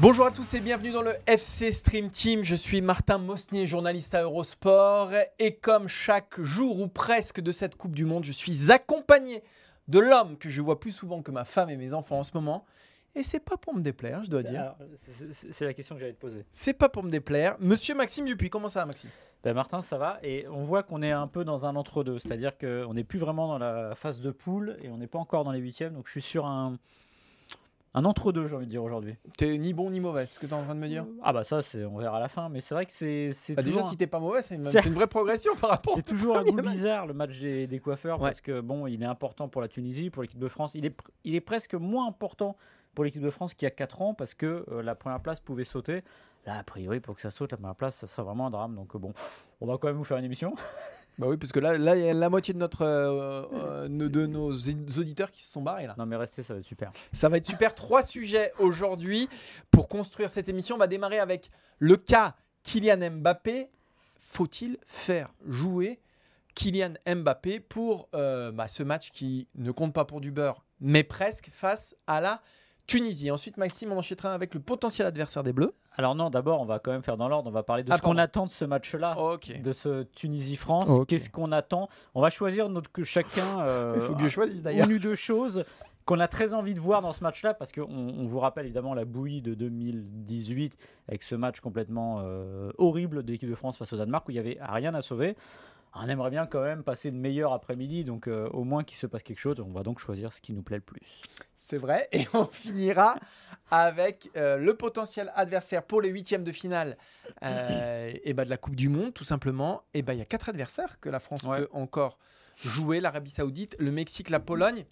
Bonjour à tous et bienvenue dans le FC Stream Team. Je suis Martin Mosnier, journaliste à Eurosport. Et comme chaque jour ou presque de cette Coupe du Monde, je suis accompagné de l'homme que je vois plus souvent que ma femme et mes enfants en ce moment. Et c'est pas pour me déplaire, je dois dire. C'est la question que j'allais te poser. C'est pas pour me déplaire. Monsieur Maxime Dupuis, comment ça va, Maxime? Ben, Martin, ça va Et on voit qu'on est un peu dans un entre-deux. C'est-à-dire qu'on n'est plus vraiment dans la phase de poule et on n'est pas encore dans les huitièmes. Donc je suis sur un, un entre-deux, j'ai envie de dire aujourd'hui. T'es ni bon ni mauvais, ce que t'es en train de me dire Ah bah ça, c'est- on verra à la fin. Mais c'est vrai que c'est c'est Bah, Déjà, toujours, si t'es pas mauvais, c'est une, C'est- c'est une vraie progression par rapport. c'est toujours un goût bizarre le match des, des coiffeurs Ouais. parce que bon, il est important pour la Tunisie, pour l'équipe de France. Il est, il est presque moins important pour l'équipe de France qu'il y a 4 ans parce que euh, la première place pouvait sauter. Là, a priori, pour que ça saute, la première place, ça serait vraiment un drame. Donc bon, on va quand même vous faire une émission. Bah oui, parce que là, là, il y a la moitié de, notre, euh, euh, de nos auditeurs qui se sont barrés là. Non mais restez, ça va être super. Ça va être super. Trois sujets aujourd'hui pour construire cette émission. On va démarrer avec le cas Kylian Mbappé. Faut-il faire jouer Kylian Mbappé pour euh, bah, ce match qui ne compte pas pour du beurre, mais presque face à la Tunisie? Ensuite, Maxime, on enchaînera avec le potentiel adversaire des Bleus. Alors non, d'abord, on va quand même faire dans l'ordre. On va parler de Ah, ce qu'on attend de ce match-là, Ok. de ce Tunisie-France. Qu'est-ce qu'on attend? On va choisir notre que chacun. euh, Il faut que je choisisse d'ailleurs. une ou deux choses qu'on a très envie de voir dans ce match-là, parce qu'on on vous rappelle évidemment la bouillie de 2018 avec ce match complètement euh, horrible de l'équipe de France face au Danemark où il n'y avait rien à sauver. On aimerait bien quand même passer une meilleure après-midi, donc euh, au moins qu'il se passe quelque chose. On va donc choisir ce qui nous plaît le plus. C'est vrai. Et on finira avec euh, le potentiel adversaire pour les huitièmes de finale euh, et bah, de la Coupe du Monde, tout simplement. Et bah, il y a quatre adversaires que la France Ouais. peut encore jouer l'Arabie Saoudite, le Mexique, la Pologne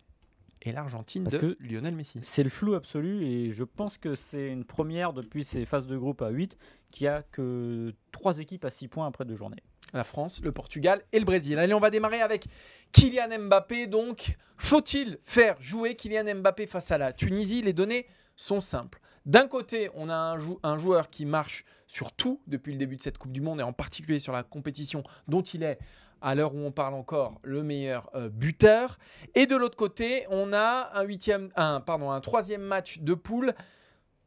et l'Argentine Parce de que- Lionel Messi. C'est le flou absolu et je pense que c'est une première depuis ces phases de groupe à 8 qu'il n'y a que trois équipes à 6 points après deux journées. La France, le Portugal et le Brésil. Allez, on va démarrer avec Kylian Mbappé. Donc, faut-il faire jouer Kylian Mbappé face à la Tunisie? Les données sont simples. D'un côté, on a un, jou- un joueur qui marche sur tout depuis le début de cette Coupe du Monde et en particulier sur la compétition dont il est, à l'heure où on parle encore, le meilleur euh, buteur. Et de l'autre côté, on a un troisième match de poule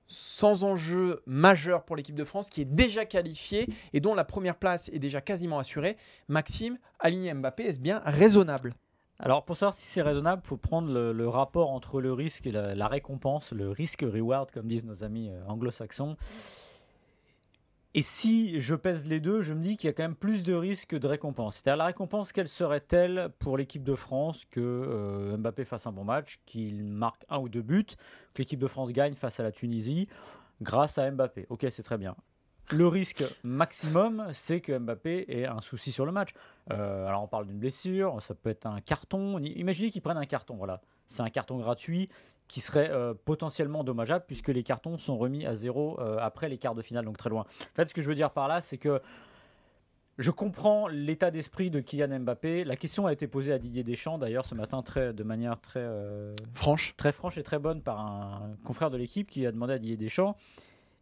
sans enjeu majeur pour l'équipe de France qui est déjà qualifiée et dont la première place est déjà quasiment assurée. Maxime, aligner Mbappé, est-ce bien raisonnable? Alors pour savoir si c'est raisonnable, il faut prendre le, rapport entre le risque et la, la récompense, le risque-reward comme disent nos amis euh, anglo-saxons. Et si je pèse les deux, je me dis qu'il y a quand même plus de risques que de récompense. C'est-à-dire la récompense, quelle serait-elle pour l'équipe de France que euh, Mbappé fasse un bon match, qu'il marque un ou deux buts, que l'équipe de France gagne face à la Tunisie grâce à Mbappé? Ok, c'est très bien. Le risque maximum, c'est que Mbappé ait un souci sur le match. Euh, alors on parle d'une blessure, ça peut être un carton. Imaginez qu'ils prennent un carton, voilà. C'est un carton gratuit qui serait euh, potentiellement dommageable puisque les cartons sont remis à zéro euh, après les quarts de finale, donc très loin. En fait, ce que je veux dire par là, c'est que je comprends l'état d'esprit de Kylian Mbappé. La question a été posée à Didier Deschamps d'ailleurs ce matin très, de manière très, euh, Franche. très franche et très bonne par un confrère de l'équipe qui a demandé à Didier Deschamps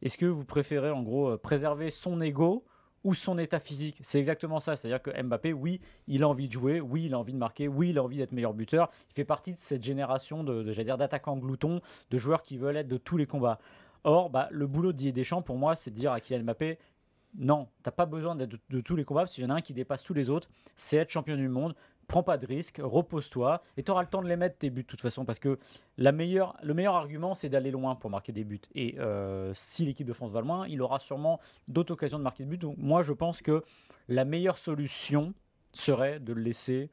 est-ce que vous préférez en gros préserver son ego ou son état physique C'est exactement ça. C'est-à-dire que Mbappé, oui, il a envie de jouer, oui, il a envie de marquer, oui, il a envie d'être meilleur buteur. Il fait partie de cette génération de, de d'attaquants gloutons, de joueurs qui veulent être de tous les combats. Or, bah, le boulot de Didier Deschamps, pour moi, c'est de dire à Kylian Mbappé non, t'as pas besoin d'être de, de tous les combats, parce qu'il y en a un qui dépasse tous les autres, c'est être champion du monde. Prends pas de risques, repose-toi, et tu auras le temps de les mettre tes buts de toute façon, parce que la meilleure, le meilleur argument, c'est d'aller loin pour marquer des buts. Et euh, si l'équipe de France va loin, il aura sûrement d'autres occasions de marquer des buts. Donc moi, je pense que la meilleure solution serait de le laisser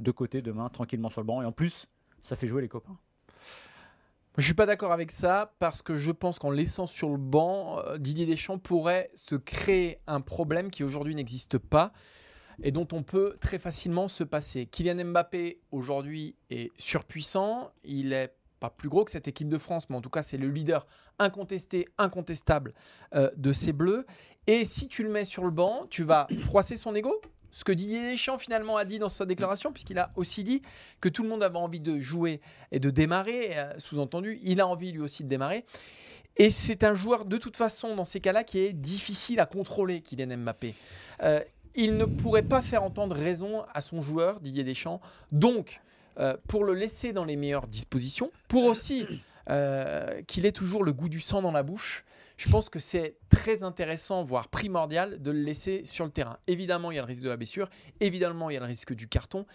de côté demain, tranquillement sur le banc. Et en plus, ça fait jouer les copains. Je suis pas d'accord avec ça parce que je pense qu'en laissant sur le banc, euh, Didier Deschamps pourrait se créer un problème qui aujourd'hui n'existe pas et dont on peut très facilement se passer. Kylian Mbappé aujourd'hui est surpuissant, il est pas plus gros que cette équipe de France, mais en tout cas c'est le leader incontesté, incontestable euh, de ces Bleus. Et si tu le mets sur le banc, tu vas froisser son ego, ce que Didier Deschamps finalement a dit dans sa déclaration, puisqu'il a aussi dit que tout le monde avait envie de jouer et de démarrer, euh, sous-entendu, il a envie lui aussi de démarrer. Et c'est un joueur de toute façon dans ces cas-là qui est difficile à contrôler, Kylian Mbappé. Euh, il ne pourrait pas faire entendre raison à son joueur, Didier Deschamps. Donc, euh, pour le laisser dans les meilleures dispositions, pour aussi qu'il ait toujours le goût du sang dans la bouche, je pense que c'est très intéressant, voire primordial, de le laisser sur le terrain. Évidemment, il y a le risque de la blessure, évidemment, il y a le risque du carton.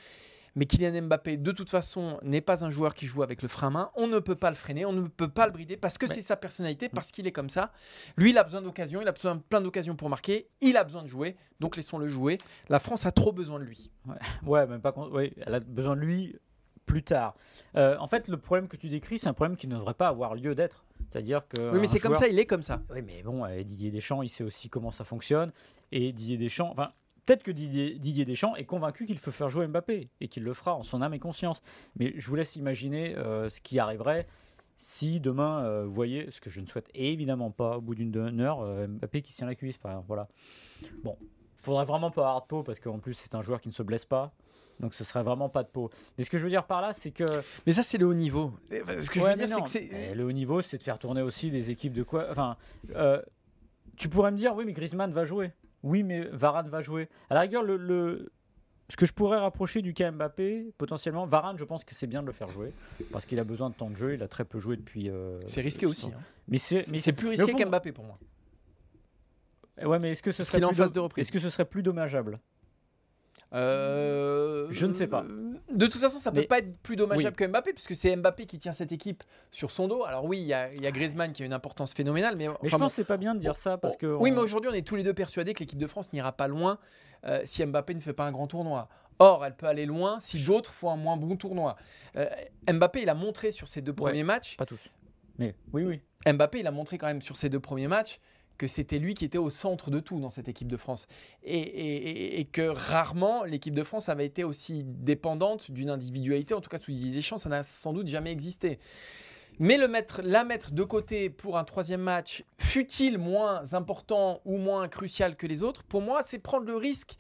Mais Kylian Mbappé, de toute façon, n'est pas un joueur qui joue avec le frein à main. On ne peut pas le freiner, on ne peut pas le brider parce que c'est sa personnalité, parce qu'il est comme ça. Lui, il a besoin d'occasions, il a besoin de plein d'occasions pour marquer. Il a besoin de jouer, donc laissons-le jouer. La France a trop besoin de lui. Ouais, même pas. Ouais, elle a besoin de lui plus tard. Euh, en fait, le problème que tu décris, c'est un problème qui ne devrait pas avoir lieu d'être. C'est-à-dire que. Oui, mais c'est comme ça, il est comme ça. Oui, mais bon, euh, Didier Deschamps, il sait aussi comment ça fonctionne. Et Didier Deschamps, enfin, peut-être que Didier, Didier Deschamps est convaincu qu'il faut faire jouer Mbappé et qu'il le fera en son âme et conscience. Mais je vous laisse imaginer euh, ce qui arriverait si demain, euh, vous voyez, ce que je ne souhaite évidemment pas, au bout d'une heure, Mbappé qui tient la cuisse, par exemple. Voilà. Bon, faudrait vraiment pas hard pot parce qu'en plus, c'est un joueur qui ne se blesse pas. Donc ce serait vraiment pas de peau. Mais ce que je veux dire par là, c'est que. Mais ça, c'est le haut niveau. Ce que je veux dire, c'est que le haut niveau, c'est de faire tourner aussi des équipes de quoi. Enfin, euh, tu pourrais me dire, oui, mais Griezmann va jouer. Oui, mais Varane va jouer. À la rigueur, le, ce que je pourrais rapprocher du cas Mbappé, potentiellement, Varane, je pense que c'est bien de le faire jouer parce qu'il a besoin de temps de jeu. Il a très peu joué depuis. Euh, c'est risqué aussi. Hein. Mais c'est plus risqué qu'Mbappé pour moi. Ouais, mais est-ce que ce serait en phase de reprise Est-ce que ce serait plus dommageable euh, je ne sais pas. De toute façon, ça ne peut pas être plus dommageable que Mbappé, puisque c'est Mbappé qui tient cette équipe sur son dos. Alors oui, il y, a, Griezmann qui a une importance phénoménale, mais, je pense que c'est pas bien de dire ça parce que. Oui, mais aujourd'hui, on est tous les deux persuadés que l'équipe de France n'ira pas loin euh, si Mbappé ne fait pas un grand tournoi. Or, elle peut aller loin si d'autres font un moins bon tournoi. Euh, Mbappé, il a montré sur ses deux premiers matchs. Pas tous. Mais oui, oui. Mbappé, il a montré quand même sur ses deux premiers matchs que c'était lui qui était au centre de tout dans cette équipe de France. Et, que rarement l'équipe de France avait été aussi dépendante d'une individualité, en tout cas sous Didier Deschamps, ça n'a sans doute jamais existé. Mais le mettre, la mettre de côté pour un troisième match, fut-il moins important ou moins crucial que les autres, pour moi, c'est prendre le risque,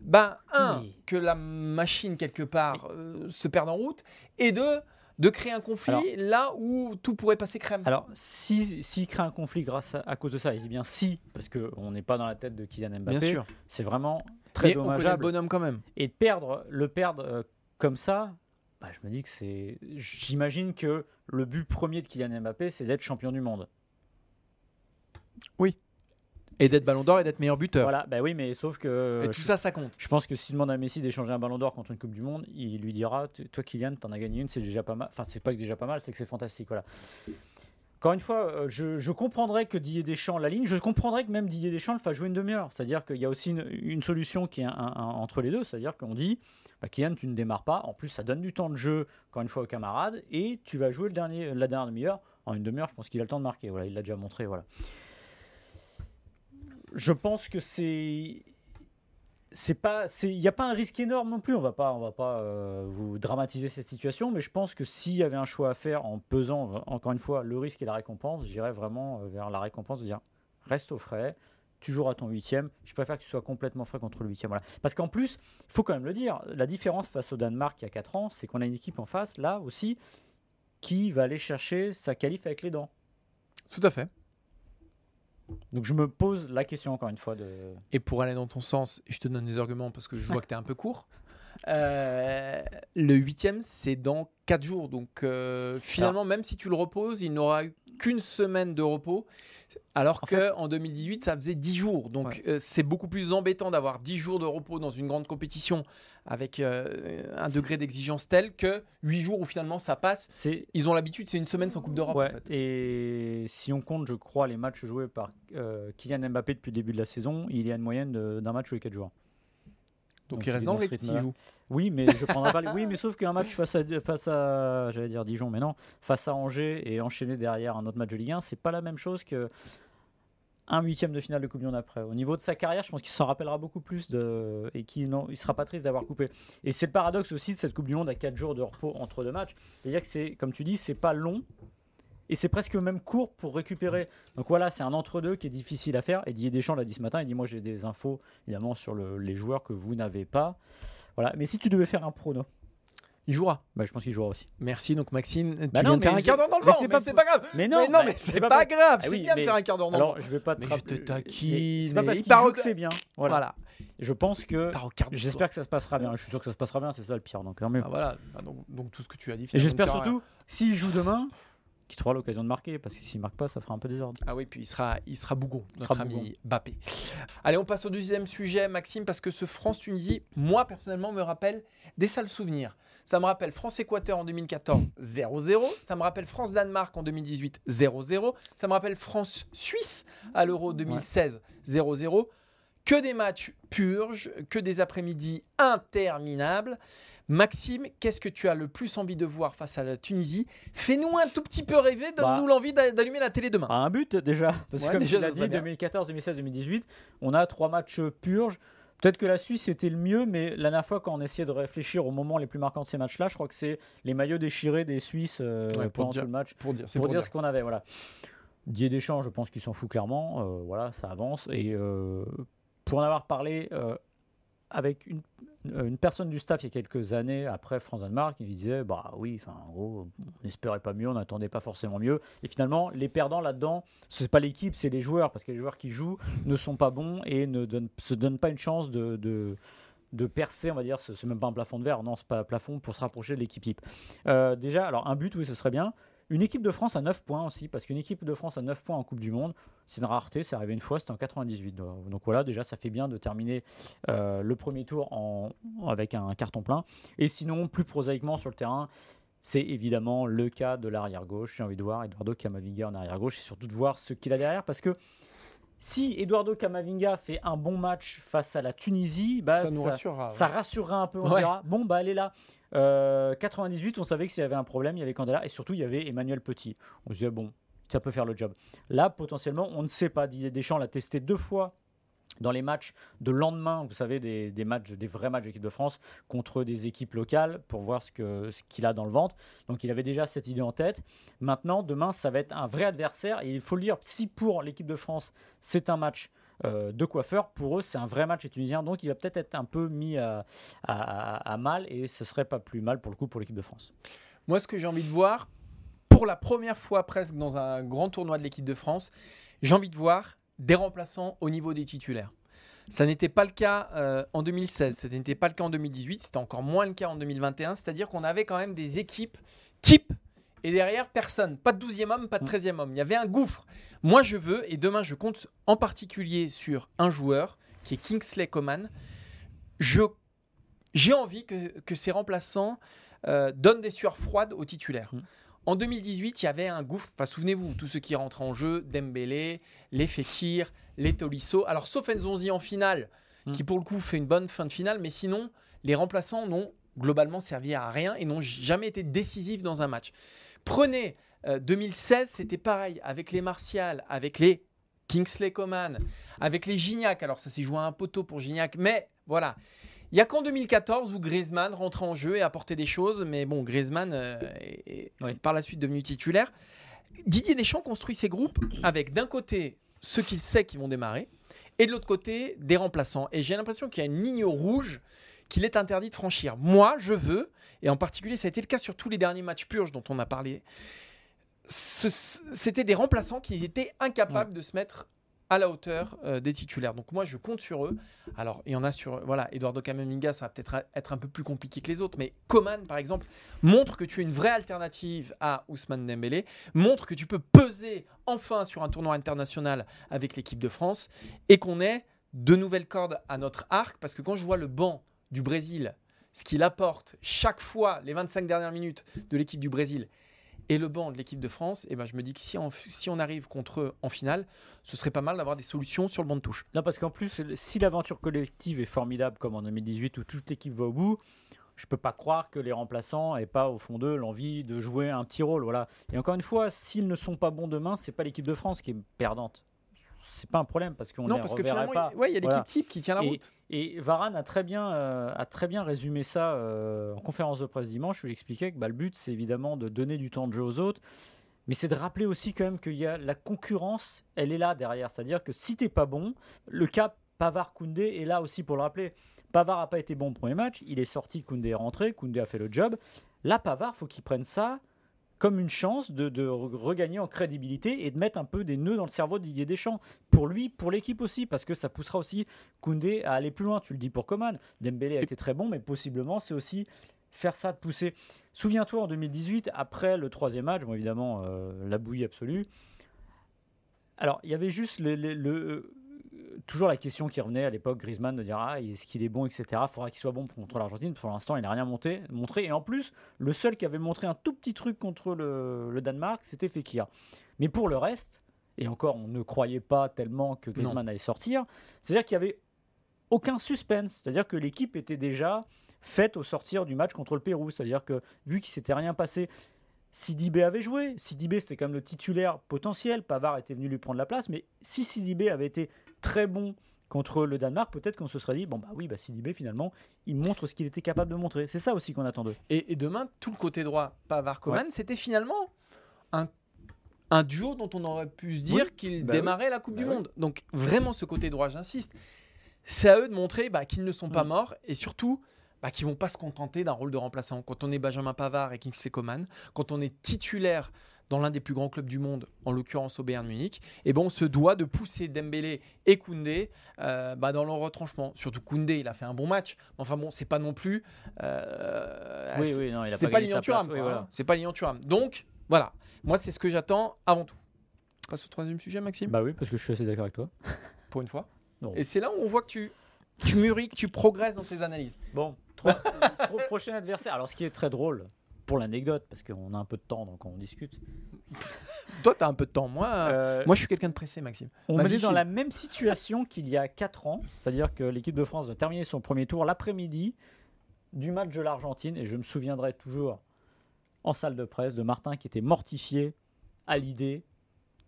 ben, un, que la machine, quelque part, euh, se perde en route, et deux, de créer un conflit là où tout pourrait passer crème. Alors, s'il si, crée un conflit grâce à, cause de ça, il dit bien si, parce qu'on n'est pas dans la tête de Kylian Mbappé. Bien sûr. C'est vraiment très Mais dommageable. On le bonhomme quand même. Et perdre, le perdre euh, comme ça, bah, je me dis que c'est. J'imagine que le but premier de Kylian Mbappé, c'est d'être champion du monde. Oui. Et d'être ballon d'or et d'être meilleur buteur. Voilà, bah oui, mais sauf que. Et tout ça, ça compte. Je pense que s'il demande à Messi d'échanger un ballon d'or contre une Coupe du Monde, il lui dira Toi, Kylian, t'en as gagné une, c'est déjà pas mal. Enfin, c'est pas que déjà pas mal, c'est que c'est fantastique. Voilà. Encore une fois, euh, je, je, comprendrais que Didier Deschamps la ligne, je comprendrais que même Didier Deschamps le fasse jouer une demi-heure. C'est-à-dire qu'il y a aussi une, solution qui est entre les deux. C'est-à-dire qu'on dit bah, Kylian, tu ne démarres pas. En plus, ça donne du temps de jeu, encore une fois, aux camarades. Et tu vas jouer le dernier, la dernière demi-heure. En une demi-heure, je pense qu'il a le temps de marquer. Voilà, il l'a déjà montré. Voilà je pense que c'est c'est pas il n'y a pas un risque énorme non plus. On va pas on va pas euh, vous dramatiser cette situation mais je pense que s'il y avait un choix à faire en pesant encore une fois le risque et la récompense j'irais vraiment euh, vers la récompense de dire reste au frais tu joueras ton huitième. Je préfère que tu sois complètement frais contre le huitième voilà. Parce qu'en plus il faut quand même le dire la différence face au Danemark il y a 4 ans c'est qu'on a une équipe en face là aussi qui va aller chercher sa qualif avec les dents. Tout à fait donc je me pose la question encore une fois de. Et pour aller dans ton sens, je te donne des arguments parce que je vois que tu es un peu court. Euh, le huitième, c'est dans 4 jours. Donc euh, finalement, même si tu le reposes, il n'aura qu'une semaine de repos. Alors qu'en 2018, ça faisait 10 jours. Donc euh, c'est beaucoup plus embêtant d'avoir 10 jours de repos dans une grande compétition avec euh, un degré d'exigence tel que 8 jours où finalement ça passe. Ils ont l'habitude, c'est une semaine sans Coupe d'Europe. Et si on compte, je crois, les matchs joués par euh, Kylian Mbappé depuis le début de la saison, il y a une moyenne d'un match tous les 4 jours. Donc, Donc, il reste est dans dans le ce rythme rythme-là. s'il joue. Oui, mais je prendrai pas. les- Oui, mais sauf qu'un match face à face à j'allais dire Dijon, mais non, face à Angers et enchaîner derrière un autre match de Ligue 1, c'est pas la même chose que un huitième de finale de Coupe du Monde après. Au niveau de sa carrière, je pense qu'il s'en rappellera beaucoup plus et qu'il non, il sera pas triste d'avoir coupé. Et c'est le paradoxe aussi de cette Coupe du Monde à 4 jours de repos entre deux matchs, c'est-à-dire que c'est comme tu dis, c'est pas long. Et c'est presque même court pour récupérer. Donc voilà, c'est un entre-deux qui est difficile à faire. Et Didier Deschamps l'a dit ce matin. Il dit Moi, j'ai des infos, évidemment, sur le- les joueurs que vous n'avez pas. Voilà. Mais si tu devais faire un prono, Il jouera. bah, je pense qu'il jouera aussi. Merci. Donc, Maxime, tu Bah viens non, de faire un quart d'heure dans le vent. c'est Mais pas c'est pas grave. Mais non, Mais non, bah, mais c'est pas grave. Ah C'est bien de faire un quart d'heure dans le Alors, vent. je vais pas te Mais je te taquine, C'est pas parce qu'il que c'est bien. Voilà. Voilà. Je pense que. J'espère que ça se passera bien. Je suis sûr que ça se passera bien. C'est ça le pire. Donc, tant mieux. Ah, voilà. Ah, donc, donc, tout ce que tu as dit. Et j'espère ne surtout, s'il joue demain, qu'il trouvera l'occasion de marquer. Parce que s'il marque pas, ça fera un peu désordre. Ah oui, puis il sera, il sera bougon, Il notre sera ami bougon. Bappé. Allez, on passe au deuxième sujet, Maxime, parce que ce France-Tunisie, moi personnellement, me rappelle des sales souvenirs. Ça me rappelle France-Équateur en 2014, 0-0. Ça me rappelle France-Danemark en 2018, 0-0. Ça me rappelle France-Suisse à l'Euro 2016, 0-0. Que des matchs purges, que des après-midi interminables. Maxime, qu'est-ce que tu as le plus envie de voir face à la Tunisie? Fais-nous un tout petit peu rêver, donne-nous Bah. l'envie d'a- d'allumer la télé demain. À un but déjà. Parce Ouais, que comme déjà, tu dit, bien. 2014, 2016, 2018, on a trois matchs purges. Peut-être que la Suisse était le mieux, mais la dernière fois, quand on essayait de réfléchir aux moments les plus marquants de ces matchs-là, je crois que c'est les maillots déchirés des Suisses euh, Ouais, pendant dire- tout le match. Pour dire, c'est Pour, dire, ce qu'on avait, voilà. Didier Deschamps, je pense qu'il s'en fout clairement. euh, voilà, ça avance. Et euh, pour en avoir parlé avec une, euh, une personne du staff il y a quelques années après France-Danemark, il disait Bah oui, enfin, en gros, on n'espérait pas mieux, on n'attendait pas forcément mieux. Et finalement, les perdants là-dedans, ce n'est pas l'équipe, c'est les joueurs. Parce que les joueurs qui jouent ne sont pas bons et ne se donnent pas une chance de. de percer, on va dire, ce- c'est même pas un plafond de verre, non, c'est pas un plafond pour se rapprocher de l'équipe type. Euh, déjà, alors un but, oui, ce serait bien. Une équipe de France à 9 points aussi, parce qu'une équipe de France à 9 points en Coupe du Monde, c'est une rareté, c'est arrivé une fois, c'était en 98. Donc voilà, déjà, ça fait bien de terminer euh, le premier tour avec un carton plein. Et sinon, plus prosaïquement sur le terrain, c'est évidemment le cas de l'arrière-gauche. J'ai envie de voir Eduardo Camavinga en arrière-gauche et surtout de voir ce qu'il a derrière, parce que si Eduardo Camavinga fait un bon match face à la Tunisie, bah, ça nous rassurera. ça rassurera un peu. On se Ouais. dira, bon, bah, elle est là. Euh, 98, on savait que s'il y avait un problème, il y avait Candela et surtout il y avait Emmanuel Petit. On se disait, bon, ça peut faire le job. Là, potentiellement, on ne sait pas. Didier Deschamps l'a testé deux fois dans les matchs de lendemain, vous savez, des, matchs, des vrais matchs d'équipe de France contre des équipes locales pour voir ce qu'il a dans le ventre. Donc il avait déjà cette idée en tête. Maintenant, demain, ça va être un vrai adversaire. Et il faut le dire, si pour l'équipe de France, c'est un match euh, de coiffeur, pour eux, c'est un vrai match les Tunisiens. Donc il va peut-être être un peu mis à- à mal et ce serait pas plus mal pour le coup pour l'équipe de France. Moi, ce que j'ai envie de voir, pour la première fois presque dans un grand tournoi de l'équipe de France, j'ai envie de voir des remplaçants au niveau des titulaires. Ça n'était pas le cas euh, en 2016, ça n'était pas le cas en 2018, c'était encore moins le cas en 2021, c'est-à-dire qu'on avait quand même des équipes type et derrière personne, pas de 12e homme, pas de Mm. 13e homme, il y avait un gouffre. Moi je veux, et demain je compte en particulier sur un joueur qui est Kingsley Coman, j'ai envie que, que ces remplaçants euh, donnent des sueurs froides aux titulaires. Mm. En 2018, il y avait un gouffre. Enfin, souvenez-vous, tous ceux qui rentrent en jeu, Dembélé, les Fekir, les Tolisso. Alors, sauf Nzonzi en finale, Mm. qui pour le coup fait une bonne fin de finale, mais sinon, les remplaçants n'ont globalement servi à rien et n'ont jamais été décisifs dans un match. Prenez euh, 2016, c'était pareil avec les Martial, avec les Kingsley Coman, avec les Gignac. Alors, ça s'est joué à un poteau pour Gignac, mais voilà. Il n'y a qu'en 2014 où Griezmann rentrait en jeu et apportait des choses, mais bon, Griezmann euh, est, Oui. par la suite devenu titulaire. Didier Deschamps construit ses groupes avec d'un côté ceux qu'il sait qui vont démarrer et de l'autre côté des remplaçants. Et j'ai l'impression qu'il y a une ligne rouge qu'il est interdit de franchir. Moi, je veux, et en particulier ça a été le cas sur tous les derniers matchs purges dont on a parlé, c'était des remplaçants qui étaient incapables de se mettre à la hauteur euh, des titulaires. Donc moi, je compte sur eux. Alors, il y en a sur... Voilà, Eduardo Camavinga, ça va peut-être être un peu plus compliqué que les autres, mais Coman, par exemple, montre que tu es une vraie alternative à Ousmane Dembélé, montre que tu peux peser enfin sur un tournoi international avec l'équipe de France, et qu'on ait de nouvelles cordes à notre arc, parce que quand je vois le banc du Brésil, ce qu'il apporte chaque fois, les 25 dernières minutes de l'équipe du Brésil, et le banc de l'équipe de France, et ben je me dis que si on, arrive contre eux en finale, ce serait pas mal d'avoir des solutions sur le banc de touche. Non, parce qu'en plus, si l'aventure collective est formidable comme en 2018 où toute l'équipe va au bout, je peux pas croire que les remplaçants aient pas au fond d'eux l'envie de jouer un petit rôle. Voilà. Et encore une fois, s'ils ne sont pas bons demain, c'est pas l'équipe de France qui est perdante. C'est pas un problème parce qu'on Non, les parce que reverrait finalement, pas. il ouais, y a l'équipe Voilà. type qui tient la Et- route. Et Varane a très bien, euh, a très bien résumé ça euh, en conférence de presse dimanche. où il expliquait que bah, le but, c'est évidemment de donner du temps de jeu aux autres, mais c'est de rappeler aussi quand même qu'il y a la concurrence, elle est là derrière. C'est-à-dire que si t'es pas bon, le cas Pavard-Koundé est là aussi pour le rappeler. Pavard n'a pas été bon au premier match, il est sorti, Koundé est rentré, Koundé a fait le job. Là, Pavard, faut qu'il prenne ça comme une chance de, de re- regagner en crédibilité et de mettre un peu des nœuds dans le cerveau de Didier Deschamps. Pour lui, pour l'équipe aussi, parce que ça poussera aussi Koundé à aller plus loin. Tu le dis pour Coman. Dembélé a été très bon, mais possiblement, c'est aussi faire ça, de pousser. Souviens-toi, en 2018, après le troisième match, évidemment, euh, la bouillie absolue. Alors, il y avait juste le- euh, toujours la question qui revenait à l'époque, Griezmann, de dire ah, est-ce qu'il est bon, etc. Il faudra qu'il soit bon contre l'Argentine. Pour l'instant, il n'a rien monté, montré. Et en plus, le seul qui avait montré un tout petit truc contre le, le Danemark, c'était Fekir. Mais pour le reste, et encore, on ne croyait pas tellement que Griezmann allait sortir, c'est-à-dire qu'il y avait aucun suspense. C'est-à-dire que l'équipe était déjà faite au sortir du match contre le Pérou. C'est-à-dire que vu qu'il s'était rien passé, Sidibé avait joué. Sidibé, c'était quand même le titulaire potentiel. Pavard était venu lui prendre la place. Mais si Sidibé avait été très bon contre le Danemark, peut-être qu'on se serait dit bon, bah oui, bah Sidibé, finalement, il montre ce qu'il était capable de montrer. C'est ça aussi qu'on attend d'eux. Et, et demain, tout le côté droit, Pavard-Coman, c'était finalement un, un duo dont on aurait pu se dire Oui, qu'il bah démarrait la Coupe Bah du oui. Monde. Donc vraiment, ce côté droit, j'insiste, c'est à eux de montrer bah, qu'ils ne sont pas Mm. morts et surtout bah, qu'ils vont pas se contenter d'un rôle de remplaçant. Quand on est Benjamin Pavard et Kingsley Coman, quand on est titulaire dans l'un des plus grands clubs du monde, en l'occurrence au Bayern Munich, et ben on se doit de pousser Dembélé et Koundé euh, bah, dans leur retranchement. Surtout Koundé, il a fait un bon match. Mais Enfin bon, c'est pas non plus. euh, oui, c'est- oui, non, il a pas pas Lilian Thuram. place. Oui, voilà. hein. C'est pas Lilian Thuram. Donc, voilà. Moi, c'est ce que j'attends avant tout. On passe au troisième sujet, Maxime, Bah oui, parce que je suis assez d'accord avec toi. pour une fois. Non. Et c'est là où on voit que tu, tu mûris, que tu progresses dans tes analyses. Bon, pro- prochain adversaire. Alors, ce qui est très drôle, pour l'anecdote, parce qu'on a un peu de temps, donc on discute. Toi, tu as un peu de temps. Moi, Euh, moi je suis quelqu'un de pressé, Maxime. on est dans la même situation qu'il y a 4 ans, c'est-à-dire que l'équipe de France va terminer son premier tour l'après-midi du match de l'Argentine, et je me souviendrai toujours en salle de presse de Martin qui était mortifié à l'idée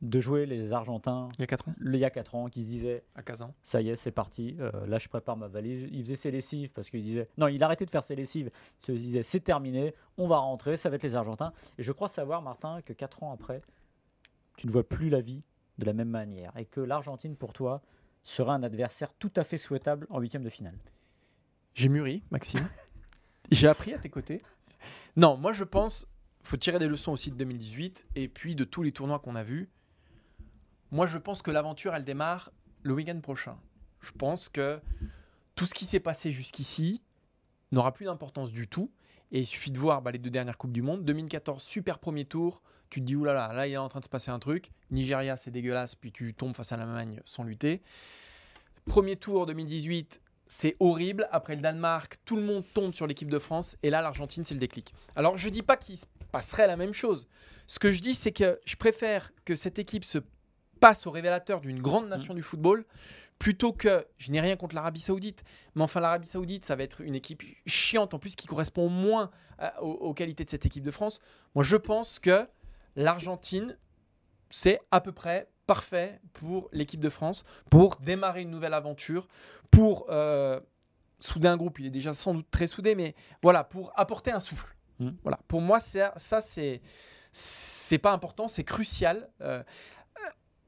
de jouer les Argentins Il y a 4 ans le- il y a 4 ans, qui se disait À 15 ans. ça y est, c'est parti. Euh, là, je prépare ma valise. Il faisait ses lessives parce qu'il disait. Non, il arrêtait de faire ses lessives. Il se disait c'est terminé, on va rentrer, ça va être les Argentins. Et je crois savoir, Martin, que 4 ans après, tu ne vois plus la vie de la même manière. Et que l'Argentine, pour toi, sera un adversaire tout à fait souhaitable en huitième de finale. J'ai mûri, Maxime. J'ai appris à tes côtés. Non, moi je pense, faut tirer des leçons aussi de 2018 et puis de tous les tournois qu'on a vus. Moi je pense que l'aventure elle démarre le week-end prochain. Je pense que tout ce qui s'est passé jusqu'ici n'aura plus d'importance du tout. Et il suffit de voir bah, les deux dernières Coupes du Monde. 2014, super premier tour. Tu te dis, oulala, là, il est en train de se passer un truc. Nigeria, c'est dégueulasse. Puis tu tombes face à l'Allemagne sans lutter. Premier tour 2018, c'est horrible. Après le Danemark, tout le monde tombe sur l'équipe de France. Et là, l'Argentine, c'est le déclic. Alors, je dis pas qu'il se passerait la même chose. Ce que je dis, c'est que je préfère que cette équipe se passe au révélateur d'une grande nation du football plutôt que, je n'ai rien contre l'Arabie Saoudite, mais enfin l'Arabie Saoudite, ça va être une équipe chiante en plus qui correspond moins à- aux, aux qualités de cette équipe de France. Moi, je pense que l'Argentine, c'est à peu près parfait pour l'équipe de France, pour démarrer une nouvelle aventure, pour euh, souder un groupe. Il est déjà sans doute très soudé, mais voilà, pour apporter un souffle. Mm. Voilà, pour moi, ça, c'est c'est pas important, c'est crucial. Euh,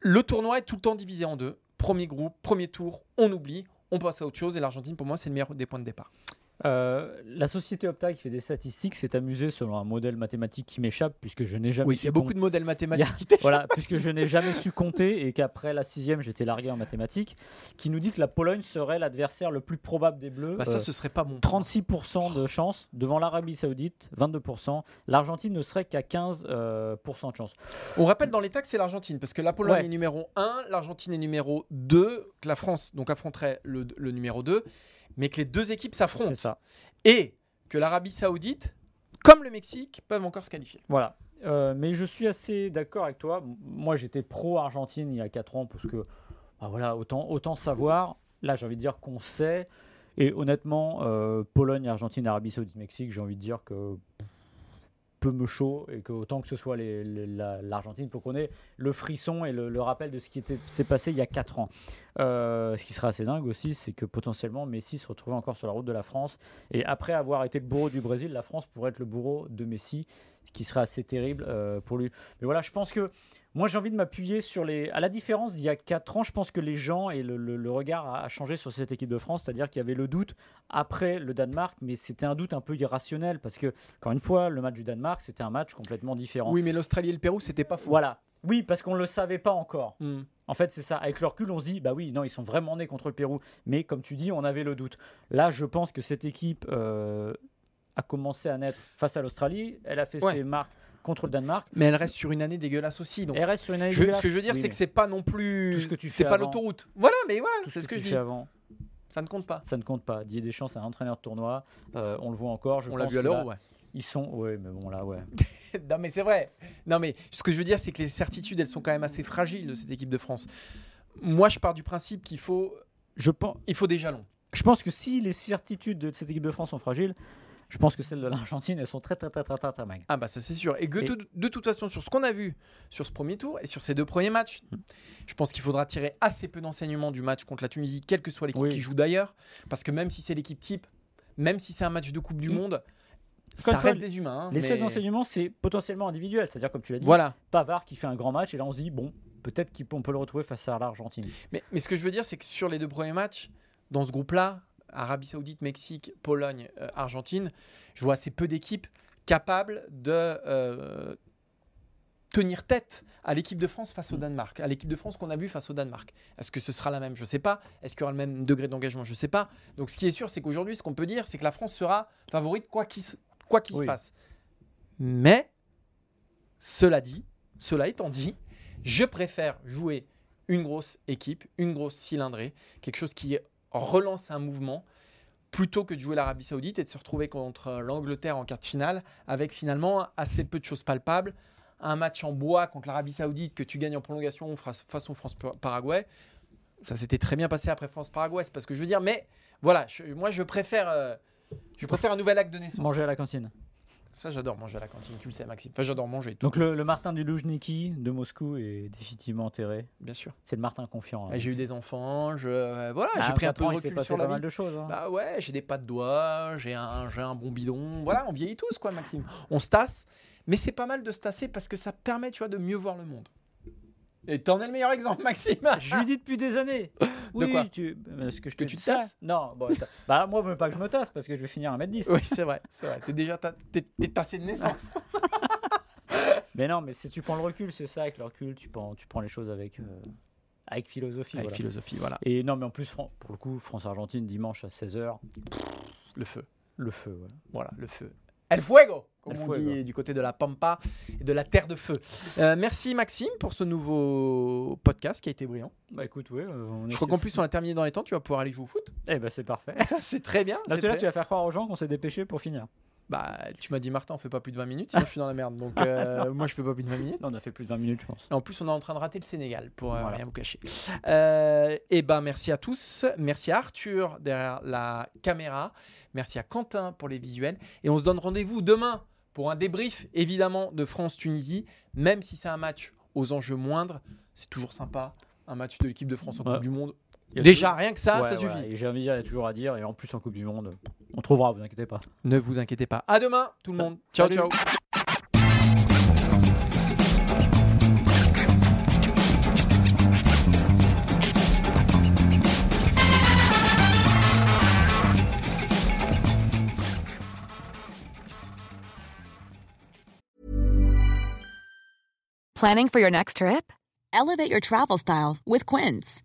le tournoi est tout le temps divisé en deux. Premier groupe, premier tour, on oublie, on passe à autre chose. Et l'Argentine, pour moi, c'est le meilleur des points de départ. Euh, la société Opta qui fait des statistiques s'est amusée selon un modèle mathématique qui m'échappe puisque je n'ai jamais Oui, il y a beaucoup de modèles mathématiques. Y qui voilà, puisque je n'ai jamais su compter et qu'après la sixième j'étais largué en mathématiques, qui nous dit que la Pologne serait l'adversaire le plus probable des Bleus. Bah, ça, Euh, ce serait pas bon. 36% de chance devant l'Arabie Saoudite, 22%. L'Argentine ne serait qu'à 15% euh, de chance. On rappelle dans les taxes, c'est l'Argentine, parce que la Pologne Ouais. est numéro 1, l'Argentine est numéro 2, que la France donc affronterait le, le numéro 2, mais que les deux équipes s'affrontent. ça. Et que l'Arabie Saoudite, comme le Mexique, peuvent encore se qualifier. Voilà. Euh, mais je suis assez d'accord avec toi. Moi, j'étais pro-Argentine il y a 4 ans parce que, bah voilà, autant, autant savoir. Là, j'ai envie de dire qu'on sait. Et honnêtement, euh, Pologne, Argentine, Arabie Saoudite, Mexique, j'ai envie de dire que peu me chaud et que autant que ce soit les- les- la- l'Argentine pour qu'on ait le frisson et le, le rappel de ce qui s'est passé il y a 4 ans. Euh, ce qui serait assez dingue aussi, c'est que potentiellement Messi se retrouvait encore sur la route de la France et après avoir été le bourreau du Brésil, la France pourrait être le bourreau de Messi, ce qui serait assez terrible euh, pour lui. Mais voilà, je pense que moi j'ai envie de m'appuyer sur les. À la différence d'il y a 4 ans, je pense que les gens et le, le- le regard a, a changé sur cette équipe de France, c'est-à-dire qu'il y avait le doute après le Danemark, mais c'était un doute un peu irrationnel parce que, encore une fois, le match du Danemark c'était un match complètement différent. Oui, mais l'Australie et le Pérou, c'était pas fou. Voilà. Oui, parce qu'on ne le savait pas encore. Hmm. En fait, c'est ça. Avec le recul, on se dit, bah oui, non, ils sont vraiment nés contre le Pérou. Mais comme tu dis, on avait le doute. Là, je pense que cette équipe euh, a commencé à naître face à l'Australie. Elle a fait Ouais. ses marques contre le Danemark. Mais elle reste sur une année dégueulasse aussi. Donc, Elle reste sur une année je- ce dégueulasse. que je veux dire, Oui, c'est que c'est pas non plus. Tout ce que tu c'est fais pas l'autoroute. Voilà, mais voilà, tout c'est ce que je dis. avant, Ça ne compte pas. ça ne compte pas. Didier Deschamps, c'est un entraîneur de tournoi. Euh, on le voit encore. Je On l'a vu à l'Euro, ouais. Ils sont. Ouais, mais bon, là, ouais. non, mais c'est vrai. Non, mais ce que je veux dire, c'est que les certitudes, elles sont quand même assez fragiles de cette équipe de France. Moi, je pars du principe qu'il faut, Je pense, il faut des jalons. je pense que si les certitudes de cette équipe de France sont fragiles, je pense que celles de l'Argentine, elles sont très, très, très, très, très, très maigres. Ah bah ça c'est sûr. Et que Et- de, de toute façon, sur ce qu'on a vu sur ce premier tour et sur ces deux premiers matchs, Mm. je pense qu'il faudra tirer assez peu d'enseignements du match contre la Tunisie, quelle que soit l'équipe Oui. qui joue d'ailleurs. Parce que même si c'est l'équipe type, même si c'est un match de Coupe du Monde, ça reste des humains. hein, Les mais- seuls enseignements, c'est potentiellement individuel. C'est-à-dire, comme tu l'as dit, Voilà. Pavard qui fait un grand match, et là on se dit, bon, peut-être qu'on peut le retrouver face à l'Argentine. Mais, mais ce que je veux dire, c'est que sur les deux premiers matchs, dans ce groupe-là, Arabie Saoudite, Mexique, Pologne, euh, Argentine, je vois assez peu d'équipes capables de euh, tenir tête à l'équipe de France face au Danemark, à l'équipe de France qu'on a vu face au Danemark. Est-ce que ce sera la même? Je ne sais pas. Est-ce qu'il y aura le même degré d'engagement? Je ne sais pas. Donc ce qui est sûr, c'est qu'aujourd'hui, ce qu'on peut dire, c'est que la France sera favorite quoi qu'il se, quoi qu'il se passe. Mais, cela dit, cela étant dit, je préfère jouer une grosse équipe, une grosse cylindrée, quelque chose qui relance un mouvement, plutôt que de jouer l'Arabie Saoudite et de se retrouver contre l'Angleterre en quart de finale avec finalement assez peu de choses palpables. Un match en bois contre l'Arabie Saoudite que tu gagnes en prolongation façon France-Paraguay. Ça s'était très bien passé après France-Paraguay, c'est pas ce que je veux dire. Mais voilà, je- moi je préfère, euh, je préfère un nouvel acte de naissance. Manger à la cantine. Ça, j'adore manger à la cantine, tu le sais, Maxime. Enfin, j'adore manger, tout, Donc le, le Martin du Loujniki de Moscou est définitivement enterré. bien sûr. C'est le Martin confiant. hein. Et J'ai eu des enfants, je, euh, voilà, Ah, j'ai pris un peu de recul passé sur la pas mal vie. de choses. hein. Bah ouais, j'ai des pas de doigts, j'ai un, un bon bidon. Voilà, on vieillit tous, quoi, Maxime. On se tasse. Mais c'est pas mal de se tasser parce que ça permet, tu vois, de mieux voir le monde. Et t'en es le meilleur exemple, Maxime. Je lui dis depuis des années. Oui, quoi tu... Est-ce que je Que te tu te dis ça tasses? Non, bon, bah moi, veux pas que je me tasse parce que je vais finir à 1m10. Oui, c'est vrai, c'est vrai. T'es déjà ta- t'es, t'es tassé de naissance. Mais non, mais si tu prends le recul, c'est ça, avec le recul, tu prends, tu prends les choses avec, euh, avec philosophie. Avec voilà. philosophie, voilà. Et non, mais en plus, pour le coup, France-Argentine, dimanche à 16h, Le feu. le feu. voilà. Voilà, le feu. El fuego, comme El on fuego. dit du côté de la Pampa et de la terre de feu. Euh, merci Maxime pour ce nouveau podcast qui a été brillant. Bah écoute, oui. euh, Je crois qu'en plus on a terminé dans les temps, tu vas pouvoir aller jouer au foot. Eh ben c'est parfait. c'est très bien. Là, là, tu vas faire croire aux gens qu'on s'est dépêché pour finir. Bah, tu m'as dit Martin, on fait pas plus de 20 minutes, sinon je suis dans la merde. Donc euh, moi je fais pas plus de 20 minutes. Non, on a fait plus de 20 minutes, je pense. En plus, on est en train de rater le Sénégal, pour euh, Voilà. rien vous cacher. Euh, et ben, merci à tous. Merci à Arthur derrière la caméra. Merci à Quentin pour les visuels. Et on se donne rendez-vous demain pour un débrief, évidemment, de France-Tunisie. Même si c'est un match aux enjeux moindres, c'est toujours sympa. Un match de l'équipe de France en Ouais. Coupe du Monde. Déjà, rien que ça, Ouais, ça suffit. Et j'ai envie de dire, il y a toujours à dire. Et en plus, en Coupe du Monde, on trouvera, vous inquiétez pas. Ne vous inquiétez pas. À demain, tout le monde. Ciao, salut. ciao. Planning for your next trip? Elevate your travel style with Quince.